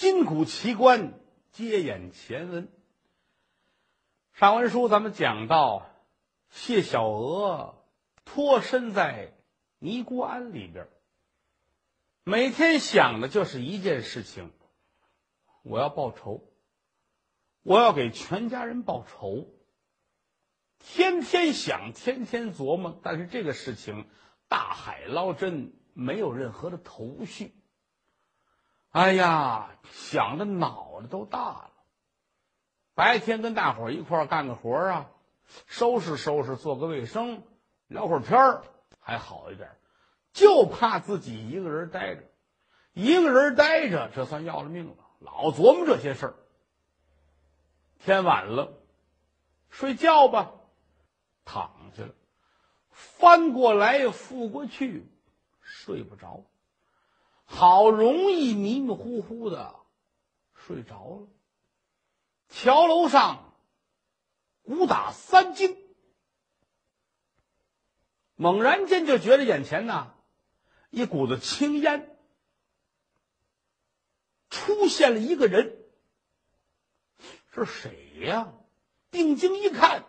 今古奇观，接演前文。上文书咱们讲到，谢小娥脱身在尼姑庵里边，每天想的就是一件事情：我要报仇，我要给全家人报仇。天天想，天天琢磨，但是这个事情大海捞针，没有任何的头绪。哎呀，想的脑袋都大了。白天跟大伙儿一块干个活啊，收拾收拾，做个卫生，聊会儿天儿还好一点，就怕自己一个人待着，一个人待着，这算要了命了。老琢磨这些事儿。天晚了，睡觉吧，躺下了，翻过来覆过去，睡不着。好容易迷迷糊糊的睡着了，桥楼上鼓打三更，猛然间就觉得眼前呐一股子青烟，出现了一个人，是谁呀？定睛一看，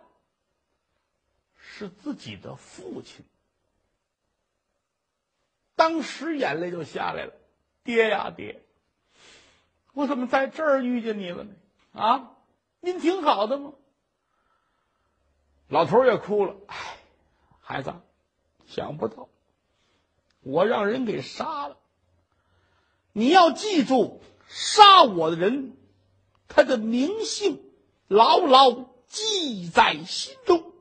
是自己的父亲。当时眼泪就下来了，爹呀爹，我怎么在这儿遇见你了呢？啊，您挺好的吗？老头也哭了，哎，孩子，想不到我让人给杀了。你要记住，杀我的人，他的名姓牢牢记在心中。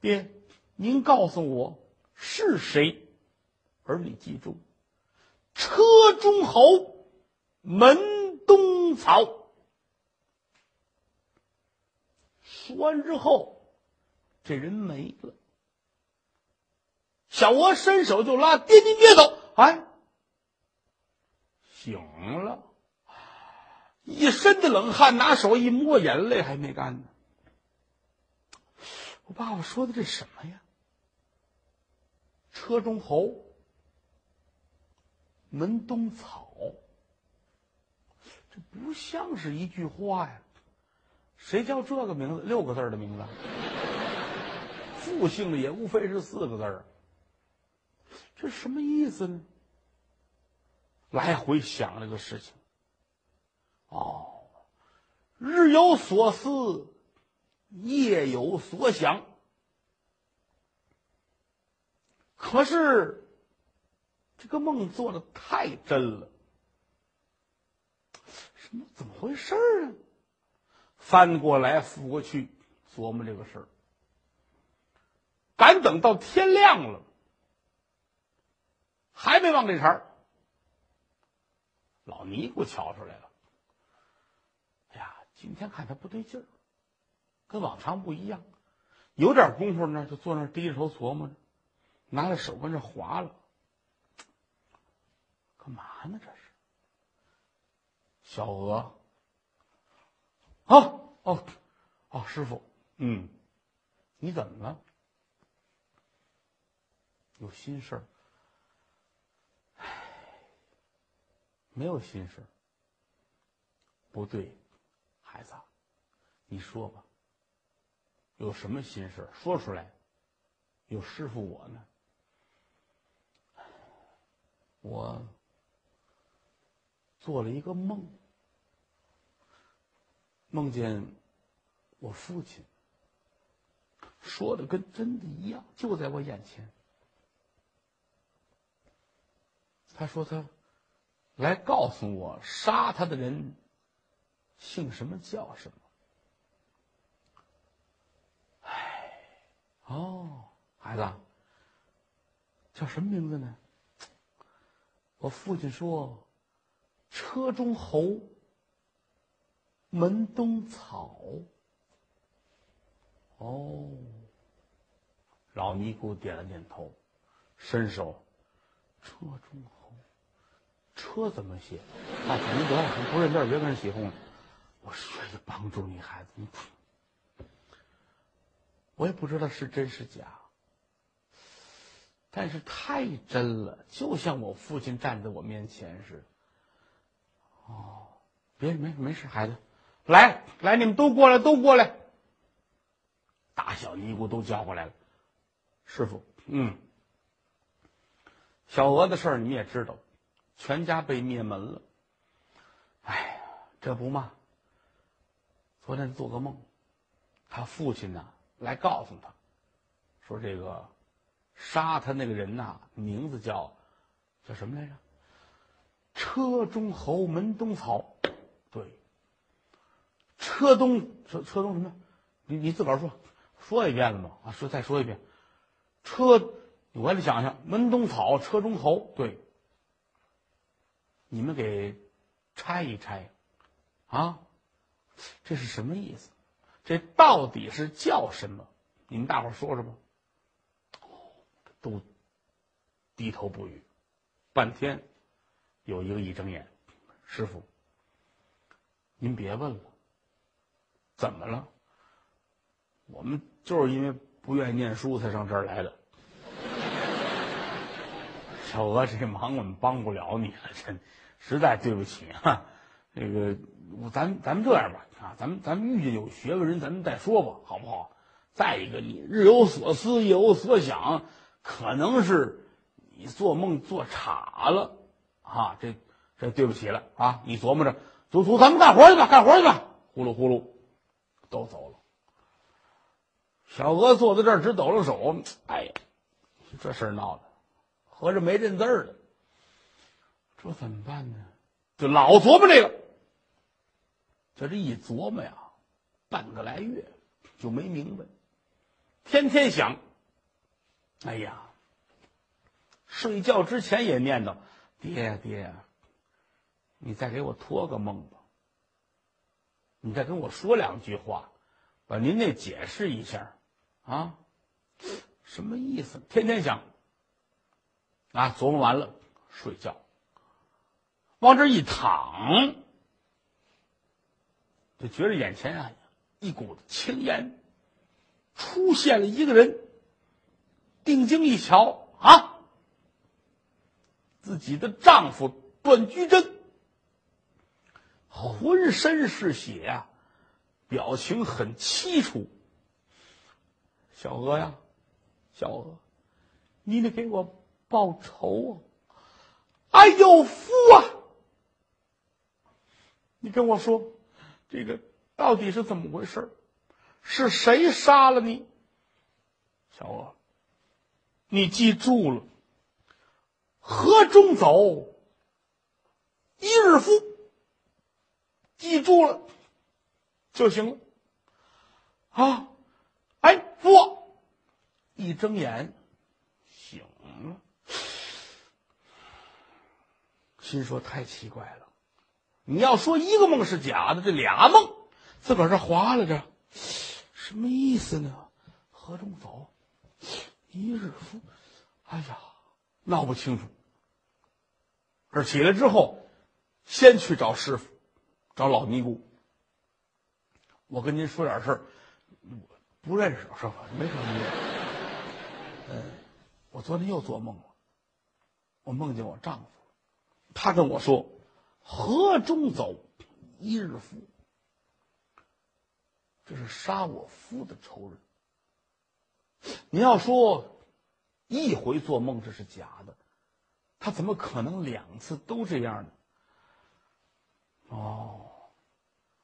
爹，您告诉我是谁？儿你记住，车中侯门东草。说完之后，这人没了。小娥伸手就拉，爹您别走！哎，醒了，一身的冷汗，拿手一摸，眼泪还没干呢。我爸爸说的这什么呀？车中侯。门东草，这不像是一句话呀！谁叫这个名字六个字的名字？复姓的也无非是四个字儿，这什么意思呢？来回想这个事情，哦，日有所思，夜有所想，可是。这个梦做的太真了，什么怎么回事儿啊？翻过来覆过去琢磨这个事儿，赶等到天亮了，还没忘这茬儿。老尼姑瞧出来了，哎呀，今天看他不对劲儿，跟往常不一样，有点功夫呢，就坐那低着头琢磨着，拿着手跟这划了。干嘛呢？这是小娥。啊哦哦，师傅，嗯，你怎么了？有心事儿？没有心事儿。不对，孩子，你说吧，有什么心事儿？说出来。有师傅我呢，我。做了一个梦，梦见我父亲说的跟真的一样，就在我眼前。他说他来告诉我，杀他的人姓什么叫什么。哎，哦，孩子，叫什么名字呢？我父亲说。车中侯，门东草。哦，老尼姑点了点头，伸手，车中侯，车怎么写？啊，您得了，不认字别跟人起哄了。我愿意帮助你，孩子。我也不知道是真是假，但是太真了，就像我父亲站在我面前似的。哦，别没没事，孩子，来来，你们都过来，都过来。大小尼姑都叫过来了。师傅，嗯，小娥的事儿你也知道，全家被灭门了。哎呀，这不嘛，昨天做个梦，他父亲呢来告诉他，说这个杀他那个人呐，名字叫叫什么来着？车中侯门东草，对，车东车车东什么？你你自个儿说，说一遍了吗？啊，说再说一遍，车，我得想想，门东草，车中侯，对，你们给拆一拆，啊，这是什么意思？这到底是叫什么？你们大伙说说吧。都低头不语，半天。有一个一睁眼，师傅，您别问了，怎么了？我们就是因为不愿意念书才上这儿来的。小娥，这忙我们帮不了你了，真实在对不起啊。那个，咱咱们这样吧，啊，咱们咱们遇见有学问人，咱们再说吧，好不好？再一个，你日有所思，夜有所想，可能是你做梦做岔了。啊，这这对不起了啊！你琢磨着，走走，咱们干活去吧，干活去吧。呼噜呼噜，都走了。小娥坐在这儿直抖了手。哎呀，这事儿闹的，合着没认字儿的，这怎么办呢？就老琢磨这个。就这一琢磨呀，半个来月就没明白，天天想。哎呀，睡觉之前也念叨。爹爹，你再给我托个梦吧。你再跟我说两句话，把您那解释一下，啊，什么意思？天天想，啊，琢磨完了睡觉，往这一躺，就觉着眼前啊一股子青烟，出现了一个人。定睛一瞧，啊！自己的丈夫段居贞，浑身是血啊，表情很凄楚。小娥呀，小娥，你得给我报仇啊！哎呦，夫啊！你跟我说，这个到底是怎么回事？是谁杀了你？小娥，你记住了。河中走，一日夫。记住了就行了。啊，哎，夫，一睁眼醒了，心说太奇怪了。你要说一个梦是假的，这俩梦自个儿这划拉着，什么意思呢？河中走，一日夫。哎呀！闹不清楚，而起来之后，先去找师傅，找老尼姑。我跟您说点事儿，不认识师傅，没什么。嗯，我昨天又做梦了，我梦见我丈夫，他跟我说：“河中走，一日夫。”这是杀我夫的仇人。你要说。一回做梦这是假的，他怎么可能两次都这样呢？哦，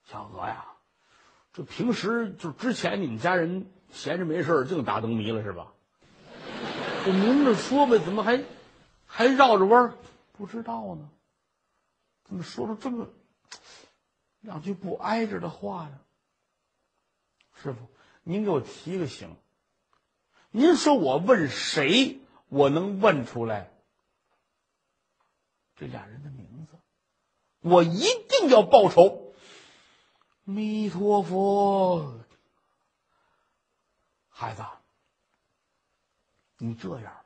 小娥呀，这平时就之前你们家人闲着没事净打灯谜了是吧？就明着说呗，怎么还还绕着弯儿？不知道呢？怎么说出这么两句不挨着的话呀？师傅，您给我提个醒。您说我问谁，我能问出来这俩人的名字？我一定要报仇！弥陀佛，孩子，你这样，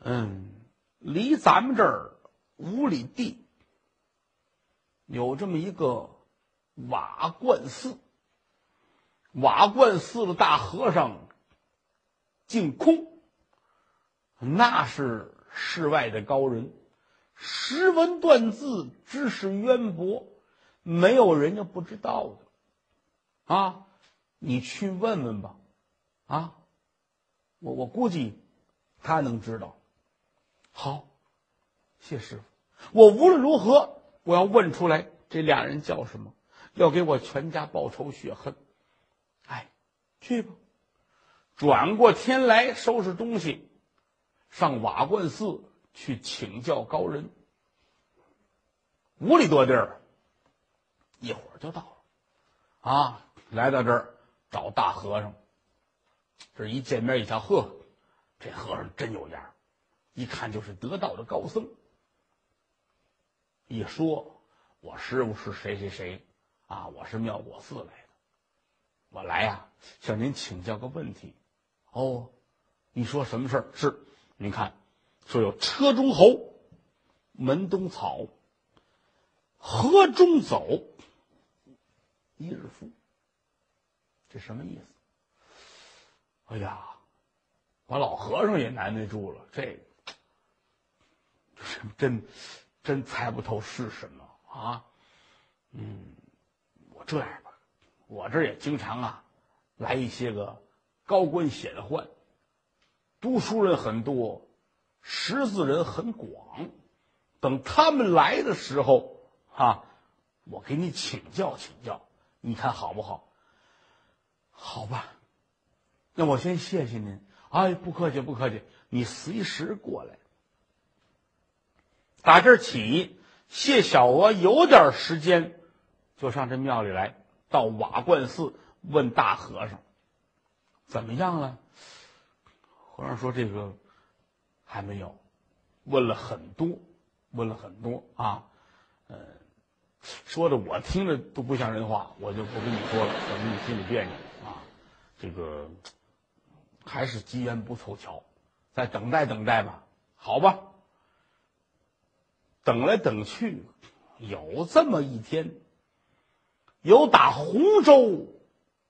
嗯，离咱们这儿五里地有这么一个瓦罐寺，瓦罐寺的大和尚。净空，那是世外的高人，识文断字，知识渊博，没有人家不知道的，啊，你去问问吧，啊，我我估计他能知道。好，谢师傅，我无论如何我要问出来这俩人叫什么，要给我全家报仇雪恨。哎，去吧，转过天来收拾东西，上瓦罐寺去请教高人。五里多地儿，一会儿就到了。啊，来到这儿找大和尚。这一见面一瞧，呵，这和尚真有样一看就是得道的高僧。一说，我师傅是谁谁谁，啊，我是妙果寺来的，我来呀，向您请教个问题。哦，你说什么事儿？是，您看，说有车中侯，门东草。河中走，一日复。这什么意思？哎呀，把老和尚也难为住了。这，真真猜不透是什么啊？嗯，我这样吧，我这也经常啊，来一些个高官显宦，读书人很多，识字人很广。等他们来的时候。啊，我给你请教请教，你看好不好？好吧，那我先谢谢您。哎，不客气不客气，你随时过来。打这起，谢小娥有点时间，就上这庙里来，到瓦罐寺问大和尚怎么样了。和尚说：“这个还没有，问了很多，问了很多啊，呃。”说的我听着都不像人话，我就不跟你说了，省得你心里别扭啊。这个还是机缘不凑巧，再等待等待吧，好吧。等来等去，有这么一天，有打洪州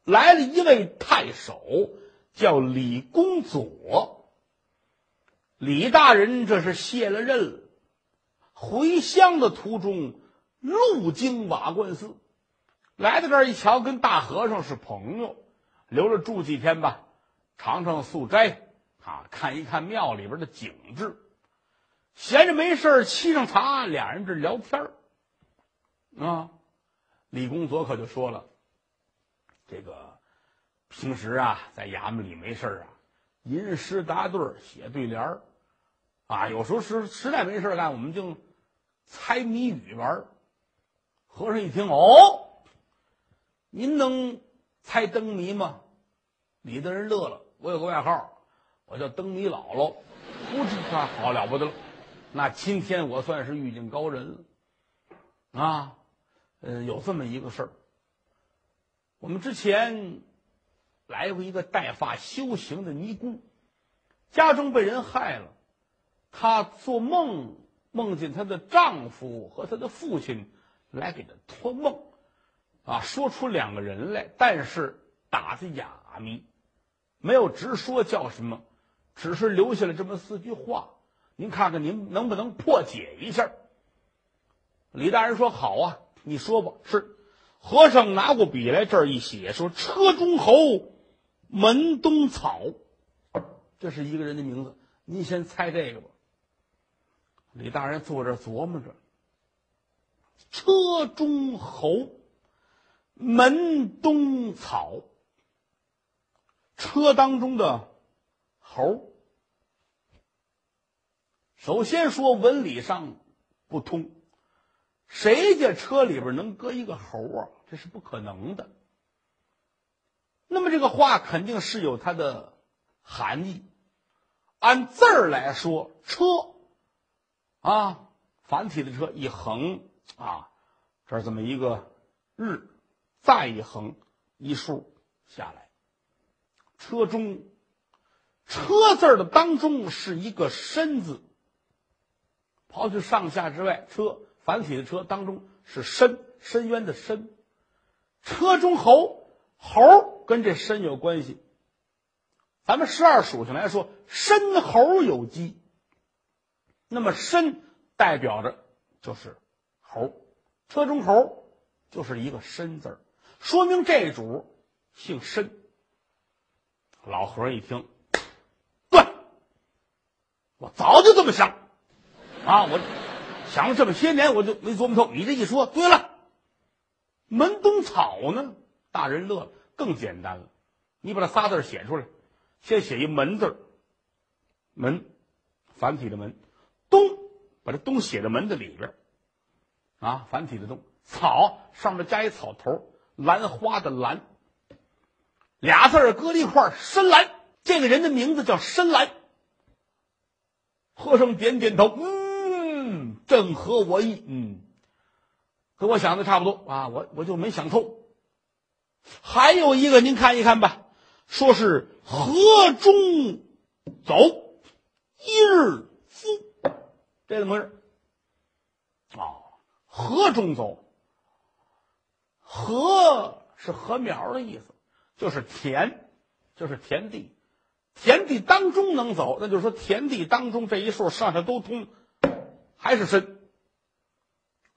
来了一位太守，叫李公佐。李大人这是卸了任了，回乡的途中。路经瓦罐寺，来到这儿一瞧，跟大和尚是朋友，留着住几天吧，尝尝素斋啊，看一看庙里边的景致。闲着没事沏上茶，俩人这聊天儿啊，李公佐可就说了：“这个平时啊，在衙门里没事啊，吟诗答对写对联啊，有时候实实在没事干，我们就猜谜语玩和尚一听，哦，您能猜灯谜吗？李大人乐了。我有个外号，我叫灯谜姥姥。不知他好了不得了。那今天我算是遇见高人了啊！呃，有这么一个事儿。我们之前来过一个带发修行的尼姑，家中被人害了，她做梦梦见她的丈夫和她的父亲。来给她托梦，啊，说出两个人来，但是打的哑谜，没有直说叫什么，只是留下了这么四句话。您看看，您能不能破解一下？李大人说：“好啊，你说吧。”是和尚拿过笔来，这儿一写，说：“车中侯，门东草。”这是一个人的名字。您先猜这个吧。李大人坐这琢磨着。车中侯，门东草。车当中的猴，首先说文理上不通，谁家车里边能搁一个猴啊？这是不可能的。那么这个话肯定是有它的含义。按字儿来说，车啊，繁体的车一横。啊，这儿这么一个日，再一横一竖下来，车中车字的当中是一个深字。刨去上下之外，车繁体的车当中是深深渊的深。车中猴猴跟这申有关系。咱们十二属性来说，申猴有鸡，那么申代表着。就是猴，车中猴就是一个申字儿，说明这主姓申。老和尚一听，对，我早就这么想，啊，我想了这么些年，我就没琢磨透。你这一说，对了，门冬草呢？大人乐了，更简单了，你把这仨字写出来，先写一门字门，繁体的门，冬，把这冬写在门的里边啊，繁体的冬，草上面加一草头，兰花的兰。俩字儿搁一块儿，深蓝。这个人的名字叫深蓝。和尚点点头，嗯，正合我意，嗯，和我想的差不多啊。我我就没想透。还有一个，您看一看吧，说是河中走，一日夫，这怎么回事？哦，河中走，河是禾苗的意思。就是田，就是田地，田地当中能走，那就是说田地当中这一竖上下都通，还是深。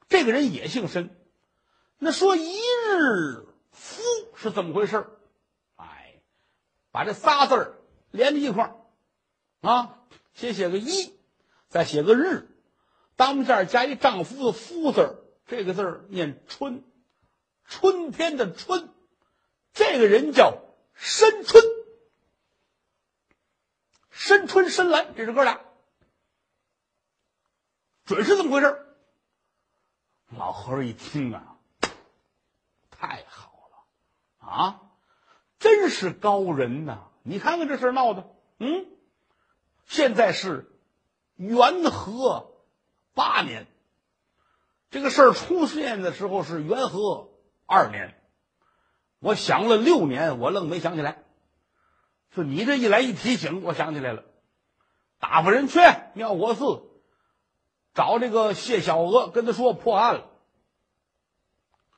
这个人也姓申，那说一日夫是怎么回事哎，把这仨字儿连在一块儿。啊，先写个一，再写个日，当间加一丈夫的夫字儿，这个字儿念春，春天的春。这个人叫申春，申春申兰，这是哥俩，准是这么回事老和尚一听啊，太好了啊，真是高人呐！你看看这事闹的，嗯，现在是元和八年，这个事儿出现的时候是元和二年。我想了六年，我愣没想起来。就你这一来一提醒，我想起来了。打发人去妙国寺找这个谢小娥，跟他说破案了。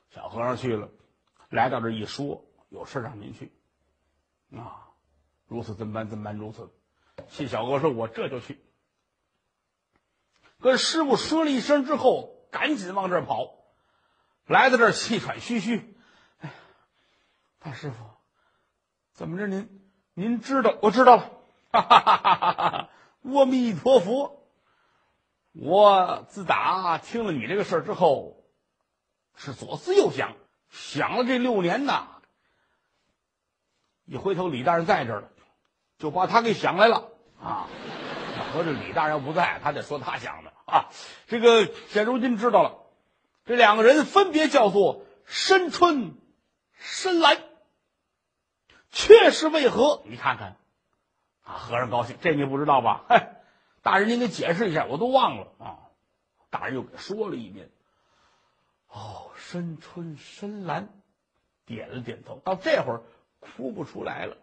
小和尚去了，来到这一说，有事让您去。啊，如此这般？这般？如此。谢小娥说：“我这就去。”跟师傅说了一声之后，赶紧往这儿跑。来到这儿，气喘吁吁。哎呀大师傅，怎么着？您您知道？我知道了。哈哈哈哈哈哈！阿弥陀佛！我自打听了你这个事儿之后，是左思右想，想了这六年呐。一回头，李大人在这儿了，就把他给想来了啊。合着李大人不在，他得说他想的啊。这个现如今知道了，这两个人分别叫做申春、申兰。却是为何？你看看，啊，和尚高兴，这你不知道吧？嗨，大人您给解释一下，我都忘了啊。大人又给说了一遍。哦，深春、深蓝，点了点头。到这会儿，哭不出来了，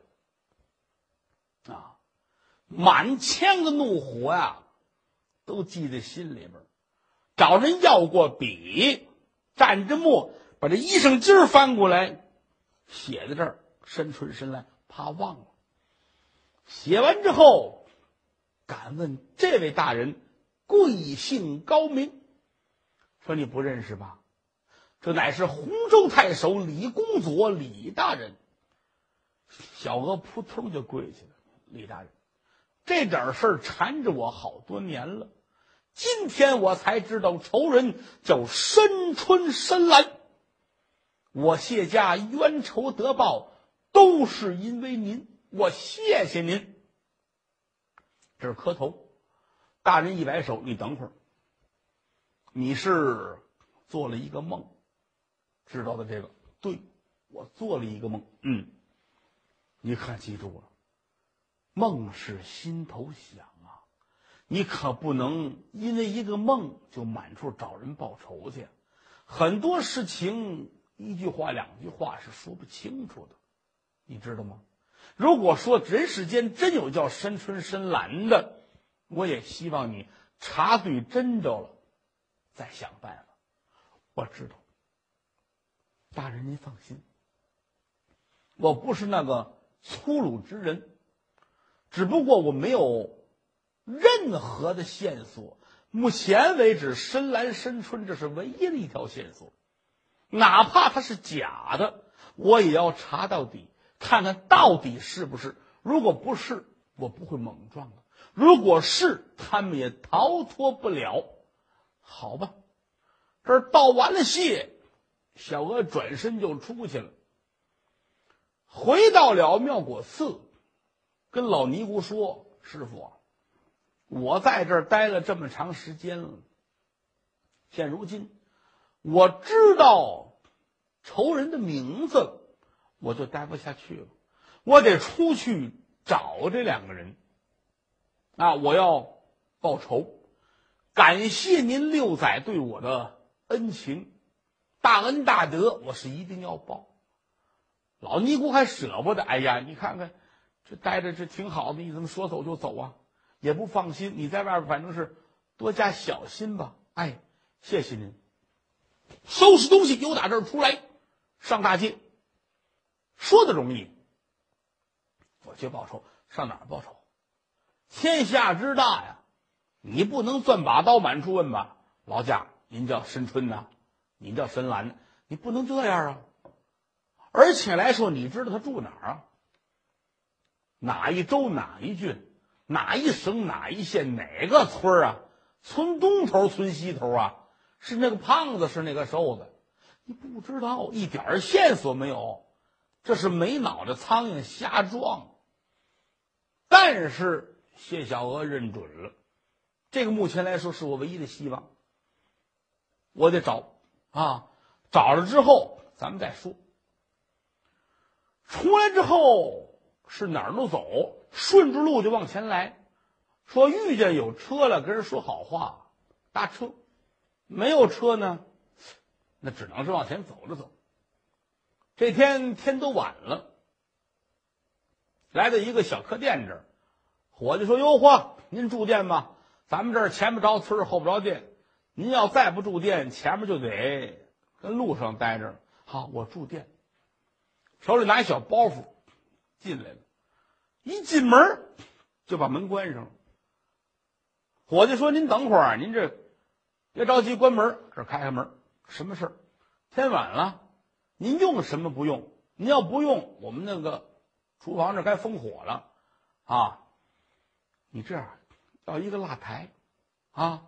啊，满腔的怒火呀，都记在心里边。找人要过笔，蘸着墨，把这衣裳襟翻过来，写在这儿。深春深蓝，怕忘了。写完之后，敢问这位大人贵姓高明？说你不认识吧？这乃是洪州太守李公佐李大人。小娥扑通就跪下了。李大人，这点事儿缠着我好多年了，今天我才知道仇人叫申春申兰。我谢家冤仇得报。都是因为您，我谢谢您。这是磕头，大人一摆手，你等会儿。你是做了一个梦，知道的这个？对，我做了一个梦。嗯，你可记住了，梦是心头想啊，你可不能因为一个梦就满处找人报仇去。很多事情，一句话两句话是说不清楚的。你知道吗？如果说人世间真有叫深春深兰的，我也希望你查对真着了，再想办法。我知道，大人您放心，我不是那个粗鲁之人，只不过我没有任何的线索，目前为止，深蓝深春这是唯一的一条线索，哪怕它是假的，我也要查到底，看看到底是不是。如果不是，我不会猛撞的；如果是，他们也逃脱不了。好吧，这儿道完了谢，小娥转身就出去了，回到了妙果寺，跟老尼姑说：“师傅。”我在这儿待了这么长时间了，现如今我知道仇人的名字，我就待不下去了。我得出去找这两个人啊！我要报仇，感谢您六载对我的恩情，大恩大德，我是一定要报。老尼姑还舍不得，哎呀，你看看这待着这挺好的，你怎么说走就走啊？也不放心，你在外边反正是多加小心吧。哎，谢谢您。收拾东西，由打这儿出来，上大街。说的容易，我去报仇，上哪儿报仇？天下之大呀，你不能钻把刀满处问吧？劳驾，您叫申春呐，您叫申兰，你不能这样啊。而且来说，你知道他住哪儿啊？哪一州哪一郡？哪一省哪一县哪个村啊？村东头村西头啊？是那个胖子是那个瘦子？你不知道，一点线索没有，这是没脑袋苍蝇瞎撞。但是谢小娥认准了，这个目前来说是我唯一的希望。我得找啊，找了之后咱们再说。出来之后是哪儿都走。顺着路就往前来，说遇见有车了，跟人说好话，搭车；没有车呢，那只能是往前走着走。这天天都晚了，来到一个小客店这儿，伙计说：“哟嚯，您住店吗？咱们这儿前不着村后不着店，您要再不住店，前面就得跟路上待着。好，我住店，手里拿一小包袱进来了。”一进门就把门关上了。伙计说：“您等会儿，您这别着急关门，这开开门。什么事儿？天晚了，您用什么不用？您要不用，我们那个厨房这该封火了啊！你这样要一个蜡台啊，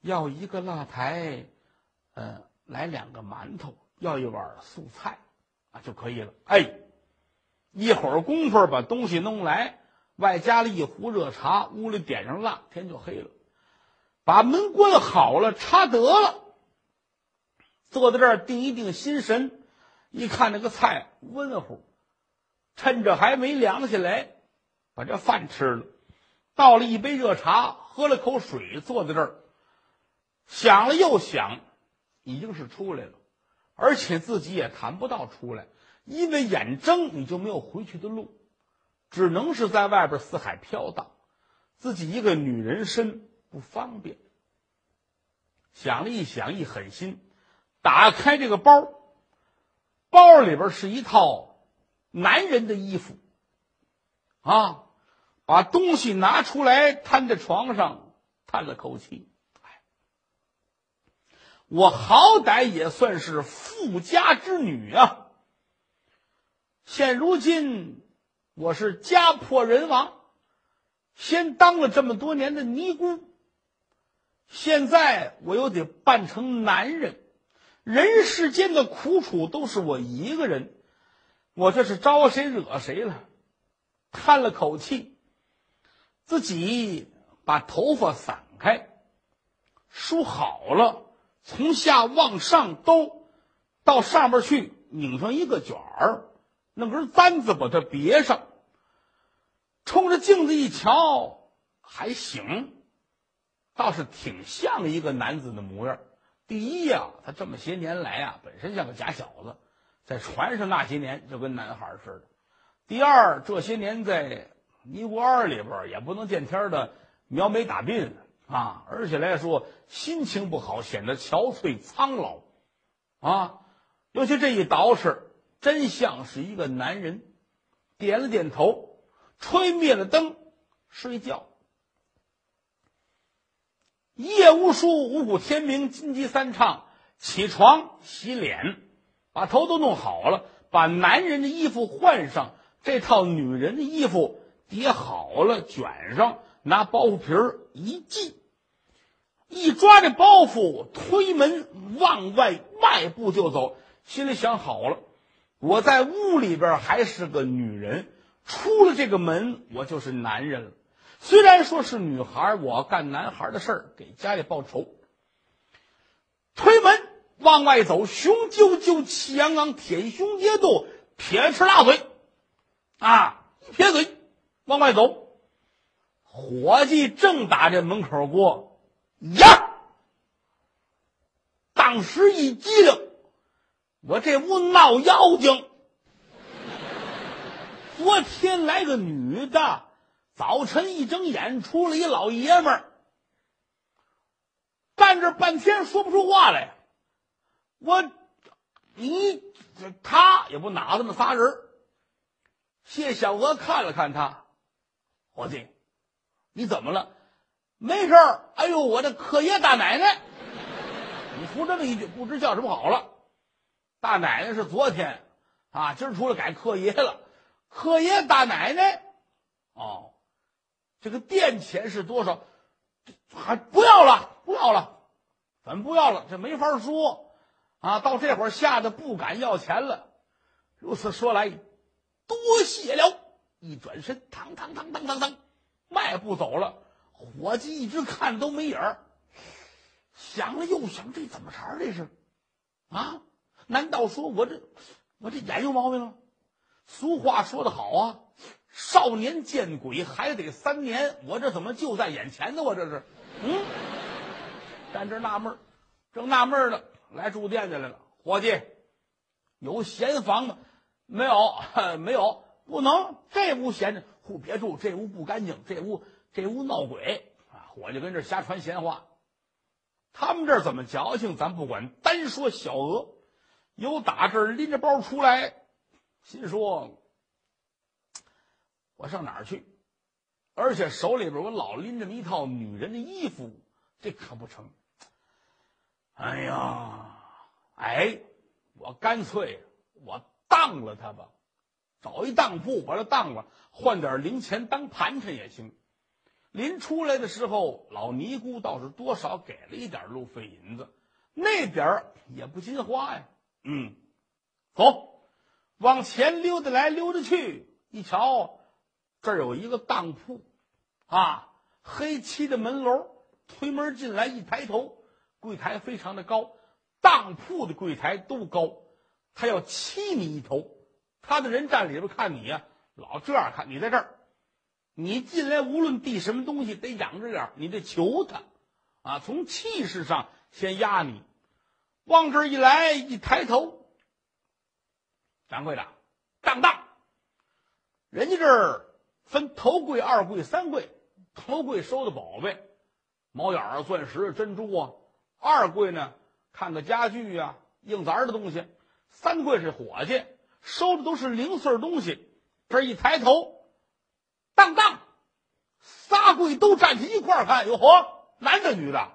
要一个蜡台，嗯，来两个馒头，要一碗素菜啊就可以了。哎。”一会儿功夫把东西弄来，外加了一壶热茶，屋里点上蜡，天就黑了。把门关好了，插得了。坐在这儿定一定心神，一看那个菜温乎，趁着还没凉下来，把这饭吃了，倒了一杯热茶，喝了口水，坐在这儿想了又想，已经是出来了，而且自己也谈不到出来。因为眼睁，你就没有回去的路，只能是在外边四海飘荡，自己一个女人身不方便。想了一想，一狠心，打开这个包，包里边是一套男人的衣服，啊，把东西拿出来摊在床上，叹了口气，哎，我好歹也算是富家之女啊。现如今，我是家破人亡，先当了这么多年的尼姑，现在我又得扮成男人，人世间的苦楚都是我一个人，我这是招谁惹谁了？叹了口气，自己把头发散开，梳好了，从下往上兜，到上边去拧上一个卷儿。弄根簪子把它别上，冲着镜子一瞧，还行，倒是挺像一个男子的模样。第一呀，他这么些年来啊，本身像个假小子，在船上那些年就跟男孩似的。第二，这些年在尼姑庵里边也不能见天的描眉打鬓啊，而且来说心情不好，显得憔悴苍老啊。尤其这一捯饬。真像是一个男人，点了点头，吹灭了灯，睡觉。夜无书，五谷天明，金鸡三唱，起床洗脸，把头都弄好了，把男人的衣服换上，这套女人的衣服叠好了，卷上，拿包袱皮儿一系，一抓这包袱，推门往外迈步就走，心里想好了，我在屋里边还是个女人。出了这个门，我就是男人了。虽然说是女孩，我干男孩的事儿，给家里报仇。推门往外走，雄赳赳，气昂昂，天雄结肚，撇齿大嘴，啊，一撇嘴往外走。伙计正打这门口过，呀！当时一激灵，我这屋闹妖精。昨天来个女的，早晨一睁眼出来一老爷们儿，站这半天说不出话来。我，你，他也不哪这么仨人。谢小娥看了看他，伙计，你怎么了？没事儿。哎呦，我的柯爷大奶奶，你说这么一句，不知叫什么好了。大奶奶是昨天啊，今儿出来改客爷了。客爷大奶奶，哦，这个店钱是多少？还不要了，不要了，怎么不要了？这没法说啊！到这会儿吓得不敢要钱了。如此说来，多谢了。一转身，当当当当当当，迈步走了。伙计一直看都没影儿，想了又想，这怎么茬这是？啊？难道说我这我这眼有毛病了？俗话说得好啊，少年见鬼还得三年。我这怎么就在眼前呢？我这是，嗯，站这纳闷正纳闷呢，来住店的来了。伙计，有闲房吗？没有，没有，不能。这屋闲着，户别住，这屋不干净，这屋这屋闹鬼啊！伙计跟这瞎传闲话。他们这怎么矫情，咱不管。单说小娥，有打这儿拎着包出来。心说：“我上哪儿去？而且手里边我老拎着一套女人的衣服，这可不成。哎呀，哎，我干脆我当了他吧，找一当铺把他当了，换点零钱当盘缠也行。临出来的时候，老尼姑倒是多少给了一点路费银子，那点也不禁花呀。嗯，走。”往前溜达来溜达去，一瞧，这儿有一个当铺，啊，黑漆的门楼，推门进来一抬头，柜台非常的高，当铺的柜台都高，他要七米一头，他的人站里边看你呀，老这样看你在这儿，你进来无论递什么东西得仰着脸，你得求他，啊，从气势上先压你，往这儿一来一抬头。掌柜的，当当，人家这儿分头柜、二柜、三柜。头柜收的宝贝，猫眼啊、钻石、珍珠啊；二柜呢，看个家具啊、硬杂的东西；三柜是伙计，收的都是零碎东西。这一抬头，当当，仨柜都站起一块儿看，哟呵，男的女的？